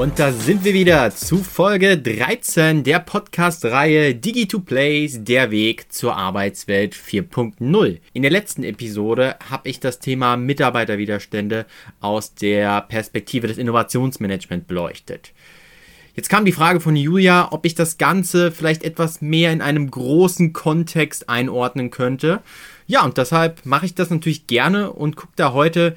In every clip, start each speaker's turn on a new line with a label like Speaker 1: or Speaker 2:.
Speaker 1: Und da sind wir wieder zu Folge 13 der Podcast-Reihe Digi2Plays, der Weg zur Arbeitswelt 4.0. In der letzten Episode habe ich das Thema Mitarbeiterwiderstände aus der Perspektive des Innovationsmanagement beleuchtet. Jetzt kam die Frage von Julia, ob ich das Ganze vielleicht etwas mehr in einem großen Kontext einordnen könnte. Ja, und deshalb mache ich das natürlich gerne und gucke da heute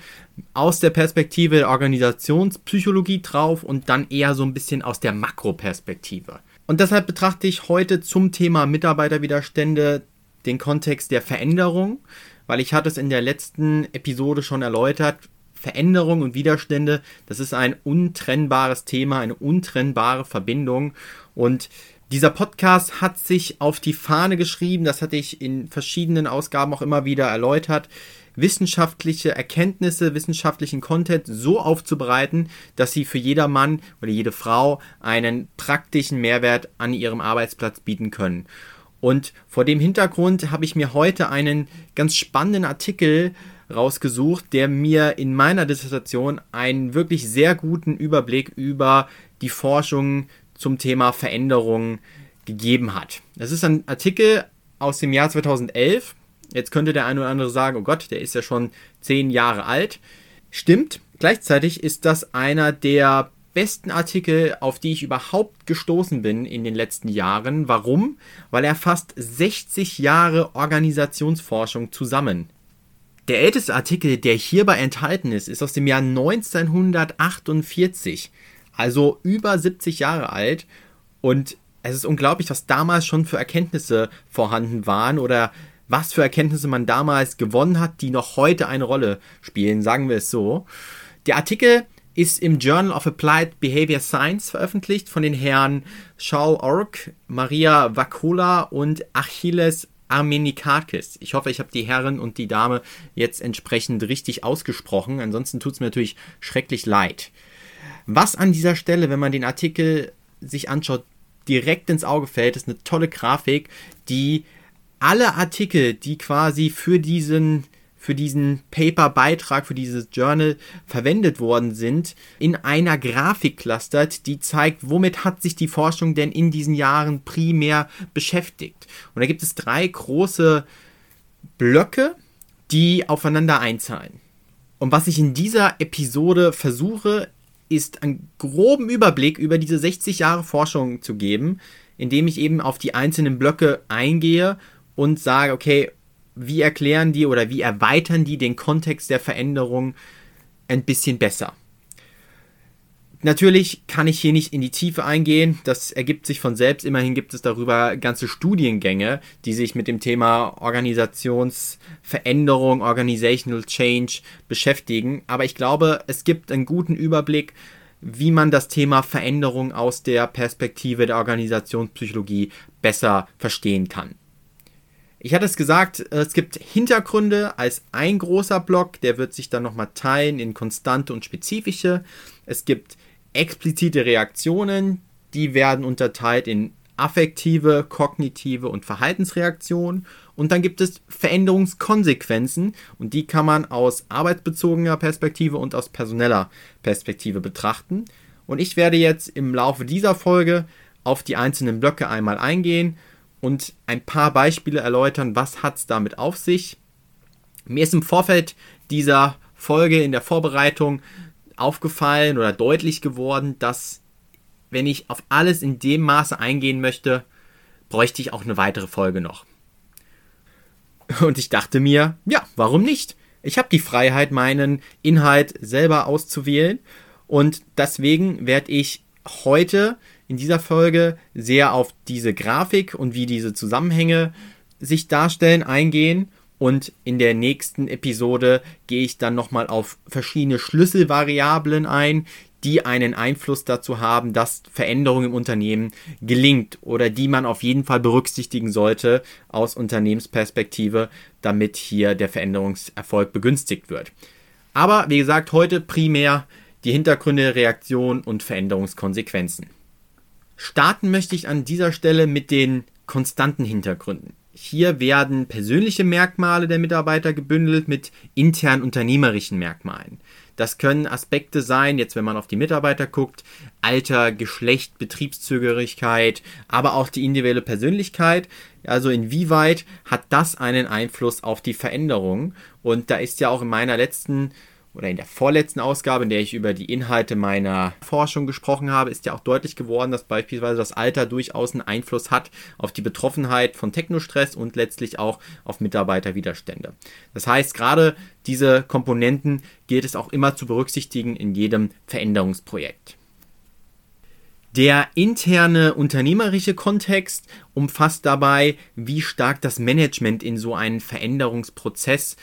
Speaker 1: aus der Perspektive der Organisationspsychologie drauf und dann eher so ein bisschen aus der Makroperspektive. Und deshalb betrachte ich heute zum Thema Mitarbeiterwiderstände den Kontext der Veränderung, weil ich hatte es in der letzten Episode schon erläutert. Veränderung und Widerstände, das ist ein untrennbares Thema, eine untrennbare Verbindung und dieser Podcast hat sich auf die Fahne geschrieben, das hatte ich in verschiedenen Ausgaben auch immer wieder erläutert, wissenschaftliche Erkenntnisse, wissenschaftlichen Content so aufzubereiten, dass sie für jeder Mann oder jede Frau einen praktischen Mehrwert an ihrem Arbeitsplatz bieten können. Und vor dem Hintergrund habe ich mir heute einen ganz spannenden Artikel rausgesucht, der mir in meiner Dissertation einen wirklich sehr guten Überblick über die Forschung zum Thema Veränderung gegeben hat. Das ist ein Artikel aus dem Jahr 2011. Jetzt könnte der eine oder andere sagen, oh Gott, der ist ja schon zehn Jahre alt. Stimmt. Gleichzeitig ist das einer der besten Artikel, auf die ich überhaupt gestoßen bin in den letzten Jahren. Warum? Weil er fast 60 Jahre Organisationsforschung zusammen. Der älteste Artikel, der hierbei enthalten ist, ist aus dem Jahr 1948 also über 70 Jahre alt. Und es ist unglaublich, was damals schon für Erkenntnisse vorhanden waren oder was für Erkenntnisse man damals gewonnen hat, die noch heute eine Rolle spielen, sagen wir es so. Der Artikel ist im Journal of Applied Behavior Science veröffentlicht von den Herren Charles Ork, Maria Vakola und Achilles Armenikakis. Ich hoffe, ich habe die Herren und die Dame jetzt entsprechend richtig ausgesprochen. Ansonsten tut es mir natürlich schrecklich leid. Was an dieser Stelle, wenn man den Artikel sich anschaut, direkt ins Auge fällt, ist eine tolle Grafik, die alle Artikel, die quasi für diesen für diesen Paper-Beitrag, für dieses Journal verwendet worden sind, in einer Grafik clustert, die zeigt, womit hat sich die Forschung denn in diesen Jahren primär beschäftigt. Und da gibt es drei große Blöcke, die aufeinander einzahlen. Und was ich in dieser Episode versuche, ist einen groben Überblick über diese 60 Jahre Forschung zu geben, indem ich eben auf die einzelnen Blöcke eingehe und sage, okay, wie erklären die oder wie erweitern die den Kontext der Veränderung ein bisschen besser. Natürlich kann ich hier nicht in die Tiefe eingehen, das ergibt sich von selbst. Immerhin gibt es darüber ganze Studiengänge, die sich mit dem Thema Organisationsveränderung, Organizational Change beschäftigen. Aber ich glaube, es gibt einen guten Überblick, wie man das Thema Veränderung aus der Perspektive der Organisationspsychologie besser verstehen kann. Ich hatte es gesagt, es gibt Hintergründe als ein großer Block, der wird sich dann nochmal teilen in konstante und spezifische. Es gibt explizite Reaktionen, die werden unterteilt in affektive, kognitive und Verhaltensreaktionen. Und dann gibt es Veränderungskonsequenzen und die kann man aus arbeitsbezogener Perspektive und aus personeller Perspektive betrachten. Und ich werde jetzt im Laufe dieser Folge auf die einzelnen Blöcke einmal eingehen und ein paar Beispiele erläutern, was hat es damit auf sich. Mir ist im Vorfeld dieser Folge in der Vorbereitung aufgefallen oder deutlich geworden, dass wenn ich auf alles in dem Maße eingehen möchte, bräuchte ich auch eine weitere Folge noch. Und ich dachte mir, ja, warum nicht? Ich habe die Freiheit, meinen Inhalt selber auszuwählen und deswegen werde ich heute in dieser Folge sehr auf diese Grafik und wie diese Zusammenhänge sich darstellen eingehen und in der nächsten Episode gehe ich dann nochmal auf verschiedene Schlüsselvariablen ein, die einen Einfluss dazu haben, dass Veränderung im Unternehmen gelingt oder die man auf jeden Fall berücksichtigen sollte aus Unternehmensperspektive, damit hier der Veränderungserfolg begünstigt wird. Aber wie gesagt, heute primär die Hintergründe, Reaktion und Veränderungskonsequenzen. Starten möchte ich an dieser Stelle mit den konstanten Hintergründen. Hier werden persönliche Merkmale der Mitarbeiter gebündelt mit intern unternehmerischen Merkmalen. Das können Aspekte sein, jetzt wenn man auf die Mitarbeiter guckt, Alter, Geschlecht, Betriebszügigkeit, aber auch die individuelle Persönlichkeit. Also inwieweit hat das einen Einfluss auf die Veränderung? Und da ist ja auch in meiner letzten oder in der vorletzten Ausgabe, in der ich über die Inhalte meiner Forschung gesprochen habe, ist ja auch deutlich geworden, dass beispielsweise das Alter durchaus einen Einfluss hat auf die Betroffenheit von Technostress und letztlich auch auf Mitarbeiterwiderstände. Das heißt, gerade diese Komponenten gilt es auch immer zu berücksichtigen in jedem Veränderungsprojekt. Der interne unternehmerische Kontext umfasst dabei, wie stark das Management in so einen Veränderungsprozess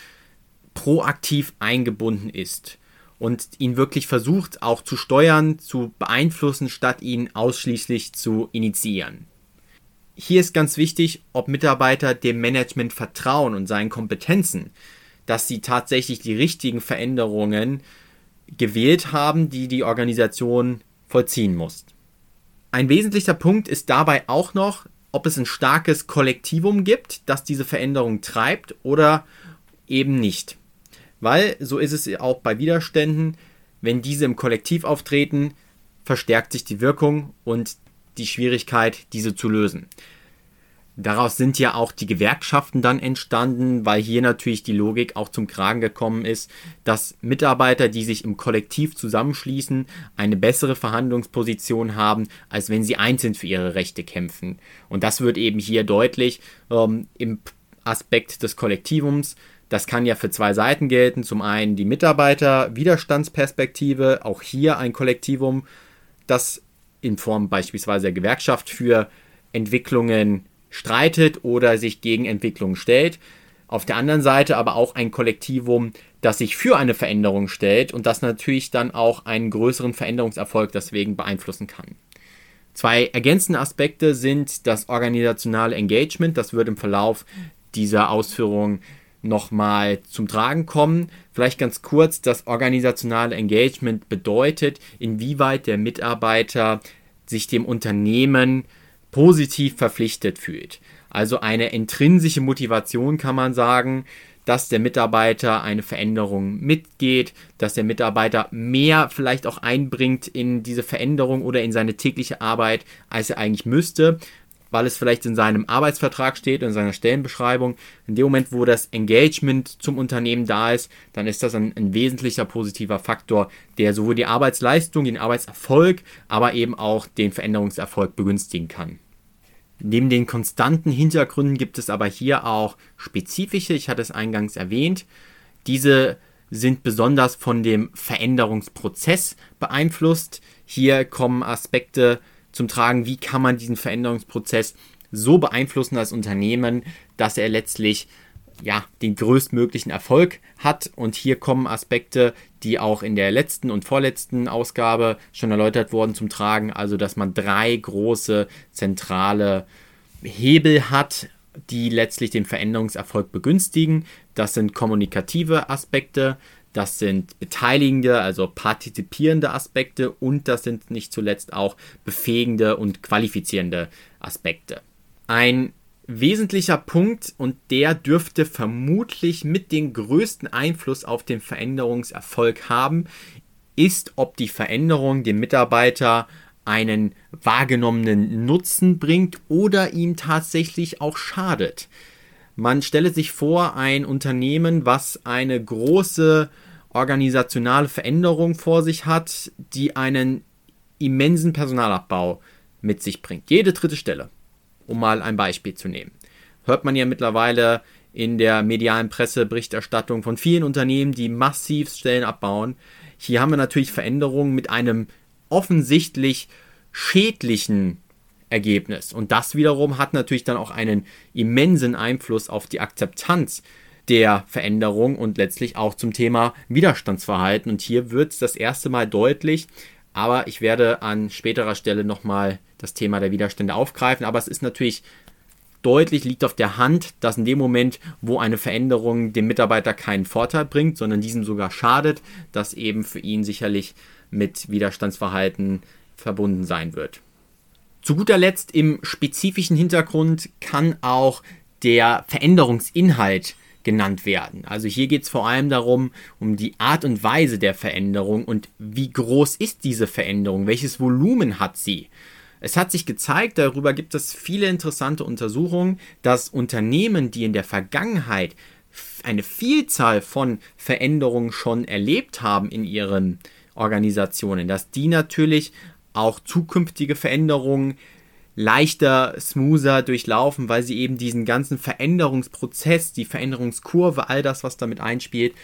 Speaker 1: proaktiv eingebunden ist und ihn wirklich versucht auch zu steuern, zu beeinflussen, statt ihn ausschließlich zu initiieren. Hier ist ganz wichtig, ob Mitarbeiter dem Management vertrauen und seinen Kompetenzen, dass sie tatsächlich die richtigen Veränderungen gewählt haben, die die Organisation vollziehen muss. Ein wesentlicher Punkt ist dabei auch noch, ob es ein starkes Kollektivum gibt, das diese Veränderung treibt oder eben nicht. Weil, so ist es auch bei Widerständen, wenn diese im Kollektiv auftreten, verstärkt sich die Wirkung und die Schwierigkeit, diese zu lösen. Daraus sind ja auch die Gewerkschaften dann entstanden, weil hier natürlich die Logik auch zum Kragen gekommen ist, dass Mitarbeiter, die sich im Kollektiv zusammenschließen, eine bessere Verhandlungsposition haben, als wenn sie einzeln für ihre Rechte kämpfen. Und das wird eben hier deutlich ähm, im Aspekt des Kollektivums. Das kann ja für zwei Seiten gelten. Zum einen die Mitarbeiter-Widerstandsperspektive, auch hier ein Kollektivum, das in Form beispielsweise der Gewerkschaft für Entwicklungen streitet oder sich gegen Entwicklungen stellt. Auf der anderen Seite aber auch ein Kollektivum, das sich für eine Veränderung stellt und das natürlich dann auch einen größeren Veränderungserfolg deswegen beeinflussen kann. Zwei ergänzende Aspekte sind das organisationale Engagement, das wird im Verlauf dieser Ausführungen nochmal zum Tragen kommen. Vielleicht ganz kurz, das organisationale Engagement bedeutet, inwieweit der Mitarbeiter sich dem Unternehmen positiv verpflichtet fühlt. Also eine intrinsische Motivation kann man sagen, dass der Mitarbeiter eine Veränderung mitgeht, dass der Mitarbeiter mehr vielleicht auch einbringt in diese Veränderung oder in seine tägliche Arbeit, als er eigentlich müsste weil es vielleicht in seinem Arbeitsvertrag steht, in seiner Stellenbeschreibung. In dem Moment, wo das Engagement zum Unternehmen da ist, dann ist das ein, ein wesentlicher positiver Faktor, der sowohl die Arbeitsleistung, den Arbeitserfolg, aber eben auch den Veränderungserfolg begünstigen kann. Neben den konstanten Hintergründen gibt es aber hier auch spezifische, ich hatte es eingangs erwähnt. Diese sind besonders von dem Veränderungsprozess beeinflusst. Hier kommen Aspekte zum Tragen, wie kann man diesen Veränderungsprozess so beeinflussen als Unternehmen, dass er letztlich ja, den größtmöglichen Erfolg hat. Und hier kommen Aspekte, die auch in der letzten und vorletzten Ausgabe schon erläutert wurden, zum Tragen. Also, dass man drei große zentrale Hebel hat, die letztlich den Veränderungserfolg begünstigen. Das sind kommunikative Aspekte, das sind beteiligende, also partizipierende Aspekte und das sind nicht zuletzt auch befähigende und qualifizierende Aspekte. Ein wesentlicher Punkt und der dürfte vermutlich mit den größten Einfluss auf den Veränderungserfolg haben, ist, ob die Veränderung dem Mitarbeiter einen wahrgenommenen Nutzen bringt oder ihm tatsächlich auch schadet. Man stelle sich vor, ein Unternehmen, was eine große organisationale Veränderung vor sich hat, die einen immensen Personalabbau mit sich bringt. Jede dritte Stelle, um mal ein Beispiel zu nehmen. Hört man ja mittlerweile in der medialen Presseberichterstattung von vielen Unternehmen, die massiv Stellen abbauen. Hier haben wir natürlich Veränderungen mit einem offensichtlich schädlichen Ergebnis. Und das wiederum hat natürlich dann auch einen immensen Einfluss auf die Akzeptanz der Veränderung und letztlich auch zum Thema Widerstandsverhalten. Und hier wird es das erste Mal deutlich, aber ich werde an späterer Stelle nochmal das Thema der Widerstände aufgreifen. Aber es ist natürlich deutlich, liegt auf der Hand, dass in dem Moment, wo eine Veränderung dem Mitarbeiter keinen Vorteil bringt, sondern diesem sogar schadet, das eben für ihn sicherlich mit Widerstandsverhalten verbunden sein wird. Zu guter Letzt im spezifischen Hintergrund kann auch der Veränderungsinhalt genannt werden. Also hier geht es vor allem darum, um die Art und Weise der Veränderung und wie groß ist diese Veränderung, welches Volumen hat sie. Es hat sich gezeigt, darüber gibt es viele interessante Untersuchungen, dass Unternehmen, die in der Vergangenheit eine Vielzahl von Veränderungen schon erlebt haben in ihren Organisationen, dass die natürlich auch zukünftige Veränderungen leichter, smoother durchlaufen, weil sie eben diesen ganzen Veränderungsprozess, die Veränderungskurve, all das, was damit einspielt,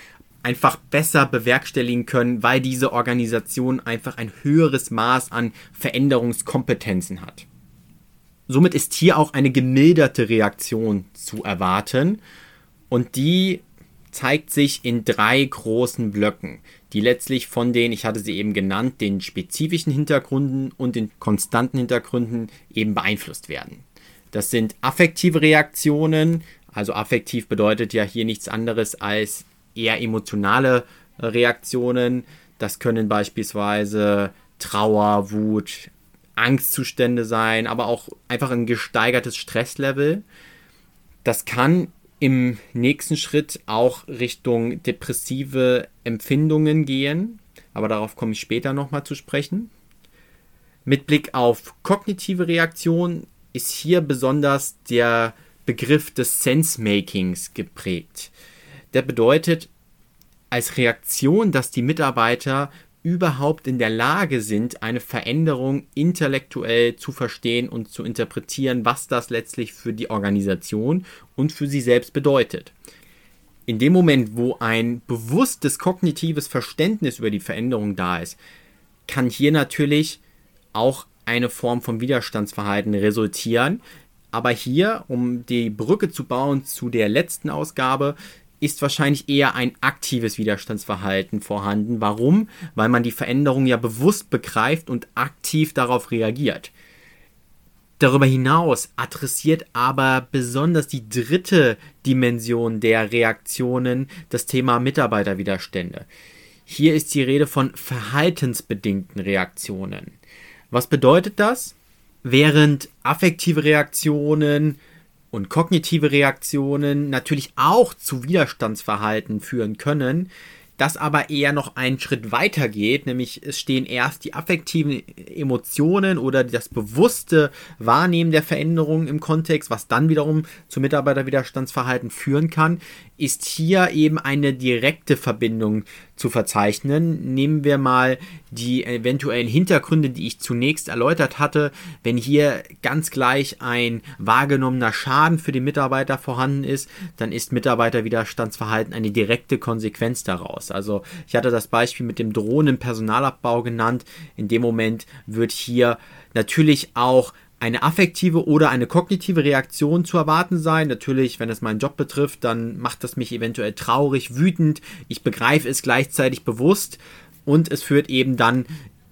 Speaker 1: einfach besser bewerkstelligen können, weil diese Organisation einfach ein höheres Maß an Veränderungskompetenzen hat. Somit ist hier auch eine gemilderte Reaktion zu erwarten und die zeigt sich in drei großen Blöcken, die letztlich von den, ich hatte sie eben genannt, den spezifischen Hintergründen und den konstanten Hintergründen eben beeinflusst werden. Das sind affektive Reaktionen, also affektiv bedeutet ja hier nichts anderes als eher emotionale Reaktionen. Das können beispielsweise Trauer, Wut, Angstzustände sein, aber auch einfach ein gesteigertes Stresslevel. Das kann im nächsten Schritt auch Richtung depressive Empfindungen gehen, aber darauf komme ich später nochmal zu sprechen. Mit Blick auf kognitive Reaktion ist hier besonders der Begriff des Sense-Makings geprägt. Der bedeutet als Reaktion, dass die Mitarbeiter überhaupt in der Lage sind, eine Veränderung intellektuell zu verstehen und zu interpretieren, was das letztlich für die Organisation und für sie selbst bedeutet. In dem Moment, wo ein bewusstes kognitives Verständnis über die Veränderung da ist, kann hier natürlich auch eine Form von Widerstandsverhalten resultieren. Aber hier, um die Brücke zu bauen zu der letzten Ausgabe, ist wahrscheinlich eher ein aktives Widerstandsverhalten vorhanden. Warum? Weil man die Veränderung ja bewusst begreift und aktiv darauf reagiert. Darüber hinaus adressiert aber besonders die dritte Dimension der Reaktionen das Thema Mitarbeiterwiderstände. Hier ist die Rede von verhaltensbedingten Reaktionen. Was bedeutet das? Während affektive Reaktionen und kognitive Reaktionen natürlich auch zu Widerstandsverhalten führen können, das aber eher noch einen Schritt weiter geht, nämlich es stehen erst die affektiven Emotionen oder das bewusste Wahrnehmen der Veränderungen im Kontext, was dann wiederum zu Mitarbeiterwiderstandsverhalten führen kann, ist hier eben eine direkte Verbindung zu verzeichnen. Nehmen wir mal die eventuellen Hintergründe, die ich zunächst erläutert hatte. Wenn hier ganz gleich ein wahrgenommener Schaden für den Mitarbeiter vorhanden ist, dann ist Mitarbeiterwiderstandsverhalten eine direkte Konsequenz daraus. Also ich hatte das Beispiel mit dem drohenden Personalabbau genannt. In dem Moment wird hier natürlich auch eine affektive oder eine kognitive Reaktion zu erwarten sein. Natürlich, wenn es meinen Job betrifft, dann macht das mich eventuell traurig, wütend. Ich begreife es gleichzeitig bewusst und es führt eben dann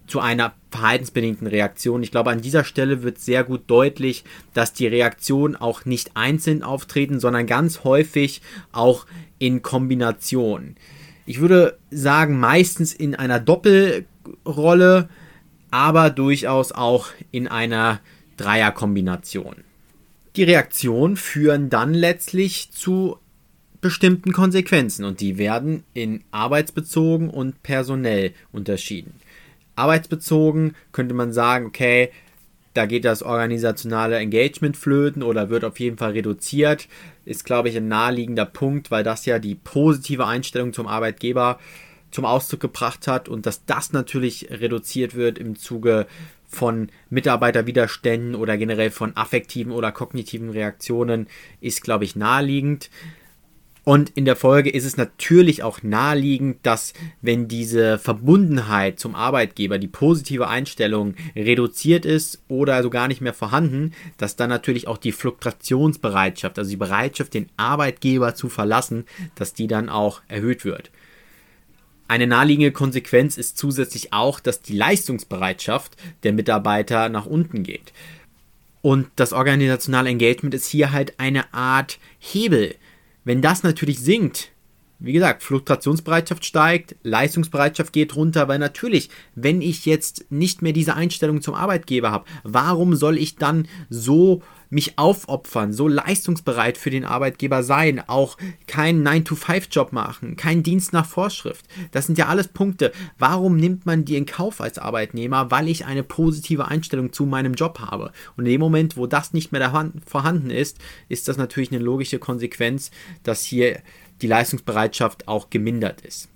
Speaker 1: zu einer verhaltensbedingten Reaktion. Ich glaube, an dieser Stelle wird sehr gut deutlich, dass die Reaktionen auch nicht einzeln auftreten, sondern ganz häufig auch in Kombination. Ich würde sagen, meistens in einer Doppelrolle, aber durchaus auch in einer Dreierkombination. Die Reaktionen führen dann letztlich zu bestimmten Konsequenzen und die werden in arbeitsbezogen und personell unterschieden. Arbeitsbezogen könnte man sagen, okay, da geht das organisationale Engagement flöten oder wird auf jeden Fall reduziert. Ist, glaube ich, ein naheliegender Punkt, weil das ja die positive Einstellung zum Arbeitgeber zum Ausdruck gebracht hat und dass das natürlich reduziert wird im Zuge von Mitarbeiterwiderständen oder generell von affektiven oder kognitiven Reaktionen ist, glaube ich, naheliegend. Und in der Folge ist es natürlich auch naheliegend, dass wenn diese Verbundenheit zum Arbeitgeber, die positive Einstellung reduziert ist oder so gar nicht mehr vorhanden, dass dann natürlich auch die Fluktuationsbereitschaft, also die Bereitschaft, den Arbeitgeber zu verlassen, dass die dann auch erhöht wird. Eine naheliegende Konsequenz ist zusätzlich auch, dass die Leistungsbereitschaft der Mitarbeiter nach unten geht. Und das organisationale Engagement ist hier halt eine Art Hebel, wenn das natürlich sinkt, wie gesagt, Fluktuationsbereitschaft steigt, Leistungsbereitschaft geht runter, weil natürlich, wenn ich jetzt nicht mehr diese Einstellung zum Arbeitgeber habe, warum soll ich dann so mich aufopfern, so leistungsbereit für den Arbeitgeber sein, auch keinen 9-to-5-Job machen, keinen Dienst nach Vorschrift. Das sind ja alles Punkte. Warum nimmt man die in Kauf als Arbeitnehmer? Weil ich eine positive Einstellung zu meinem Job habe. Und in dem Moment, wo das nicht mehr vorhanden ist, ist das natürlich eine logische Konsequenz, dass hier die Leistungsbereitschaft auch gemindert ist.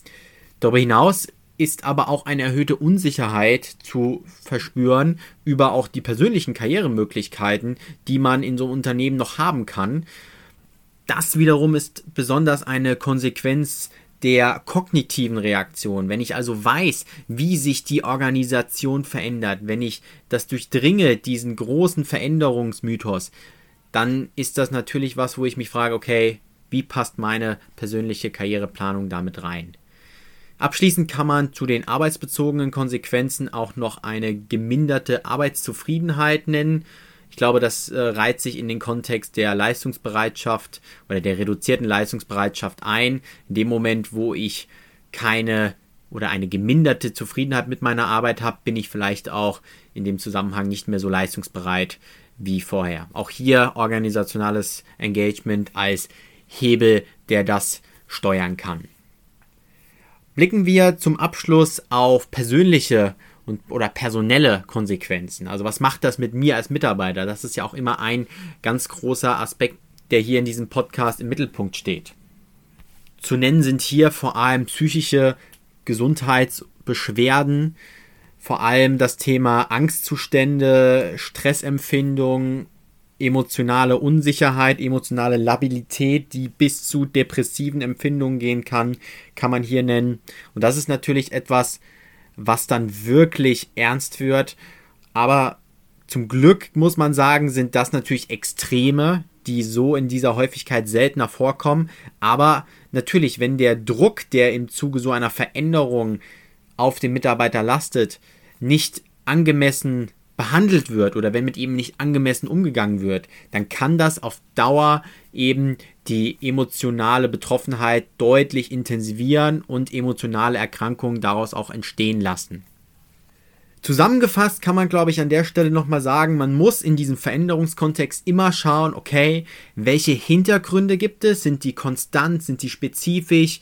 Speaker 1: Darüber hinaus ist aber auch eine erhöhte Unsicherheit zu verspüren über auch die persönlichen Karrieremöglichkeiten, die man in so einem Unternehmen noch haben kann. Das wiederum ist besonders eine Konsequenz der kognitiven Reaktion. Wenn ich also weiß, wie sich die Organisation verändert, wenn ich das durchdringe, diesen großen Veränderungsmythos, dann ist das natürlich was, wo ich mich frage, okay, wie passt meine persönliche Karriereplanung damit rein? Abschließend kann man zu den arbeitsbezogenen Konsequenzen auch noch eine geminderte Arbeitszufriedenheit nennen. Ich glaube, das äh, reiht sich in den Kontext der Leistungsbereitschaft oder der reduzierten Leistungsbereitschaft ein. In dem Moment, wo ich keine oder eine geminderte Zufriedenheit mit meiner Arbeit habe, bin ich vielleicht auch in dem Zusammenhang nicht mehr so leistungsbereit wie vorher. Auch hier organisationales Engagement als Hebel, der das steuern kann. Blicken wir zum Abschluss auf persönliche und, oder personelle Konsequenzen. Also was macht das mit mir als Mitarbeiter? Das ist ja auch immer ein ganz großer Aspekt, der hier in diesem Podcast im Mittelpunkt steht. Zu nennen sind hier vor allem psychische Gesundheitsbeschwerden, vor allem das Thema Angstzustände, Stressempfindung emotionale Unsicherheit, emotionale Labilität, die bis zu depressiven Empfindungen gehen kann, kann man hier nennen. Und das ist natürlich etwas, was dann wirklich ernst wird. Aber zum Glück muss man sagen, sind das natürlich Extreme, die so in dieser Häufigkeit seltener vorkommen. Aber natürlich, wenn der Druck, der im Zuge so einer Veränderung auf den Mitarbeiter lastet, nicht angemessen behandelt wird oder wenn mit ihm nicht angemessen umgegangen wird, dann kann das auf Dauer eben die emotionale Betroffenheit deutlich intensivieren und emotionale Erkrankungen daraus auch entstehen lassen. Zusammengefasst kann man, glaube ich, an der Stelle nochmal sagen, man muss in diesem Veränderungskontext immer schauen, okay, welche Hintergründe gibt es? Sind die konstant? Sind die spezifisch?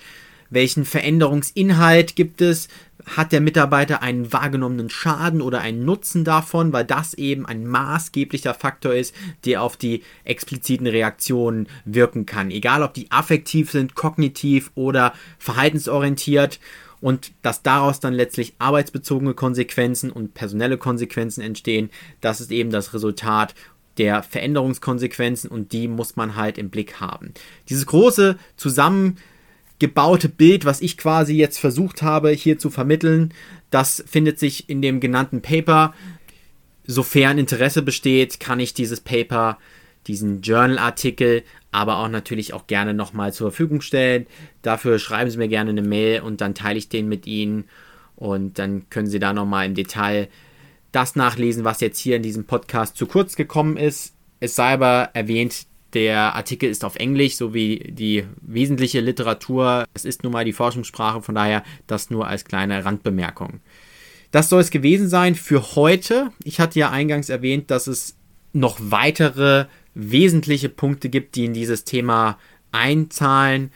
Speaker 1: Welchen Veränderungsinhalt gibt es? Hat der Mitarbeiter einen wahrgenommenen Schaden oder einen Nutzen davon, weil das eben ein maßgeblicher Faktor ist, der auf die expliziten Reaktionen wirken kann. Egal ob die affektiv sind, kognitiv oder verhaltensorientiert und dass daraus dann letztlich arbeitsbezogene Konsequenzen und personelle Konsequenzen entstehen, das ist eben das Resultat der Veränderungskonsequenzen und die muss man halt im Blick haben. Dieses große Zusammen gebaute Bild, was ich quasi jetzt versucht habe hier zu vermitteln, das findet sich in dem genannten Paper. Sofern Interesse besteht, kann ich dieses Paper, diesen Journal-Artikel, aber auch natürlich auch gerne nochmal zur Verfügung stellen. Dafür schreiben Sie mir gerne eine Mail und dann teile ich den mit Ihnen und dann können Sie da nochmal im Detail das nachlesen, was jetzt hier in diesem Podcast zu kurz gekommen ist. Es sei aber erwähnt, der Artikel ist auf Englisch, sowie die wesentliche Literatur. Es ist nun mal die Forschungssprache, von daher das nur als kleine Randbemerkung. Das soll es gewesen sein für heute. Ich hatte ja eingangs erwähnt, dass es noch weitere wesentliche Punkte gibt, die in dieses Thema einzahlen.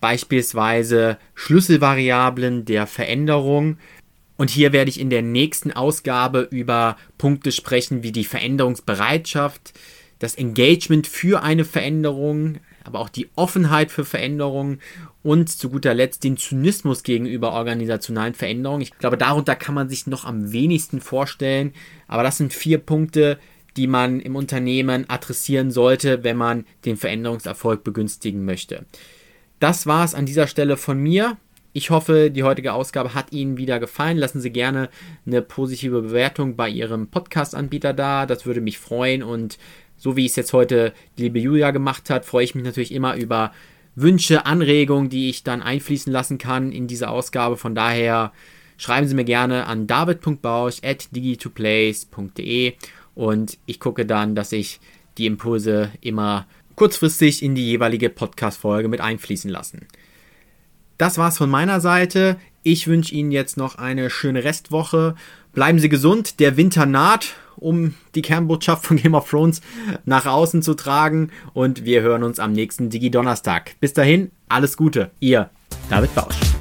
Speaker 1: Beispielsweise Schlüsselvariablen der Veränderung. Und hier werde ich in der nächsten Ausgabe über Punkte sprechen wie die Veränderungsbereitschaft, das Engagement für eine Veränderung, aber auch die Offenheit für Veränderungen und zu guter Letzt den Zynismus gegenüber organisationalen Veränderungen. Ich glaube, darunter kann man sich noch am wenigsten vorstellen, aber das sind vier Punkte, die man im Unternehmen adressieren sollte, wenn man den Veränderungserfolg begünstigen möchte. Das war es an dieser Stelle von mir. Ich hoffe, die heutige Ausgabe hat Ihnen wieder gefallen. Lassen Sie gerne eine positive Bewertung bei Ihrem Podcast-Anbieter da. Das würde mich freuen. Und so wie es jetzt heute die liebe Julia gemacht hat, freue ich mich natürlich immer über Wünsche, Anregungen, die ich dann einfließen lassen kann in diese Ausgabe. Von daher schreiben Sie mir gerne an david.bausch.digi2plays.de und ich gucke dann, dass ich die Impulse immer kurzfristig in die jeweilige Podcast-Folge mit einfließen lassen. Das war's von meiner Seite. Ich wünsche Ihnen jetzt noch eine schöne Restwoche. Bleiben Sie gesund. Der Winter naht, um die Kernbotschaft von Game of Thrones nach außen zu tragen. Und wir hören uns am nächsten Digi-Donnerstag. Bis dahin, alles Gute. Ihr, David Bausch.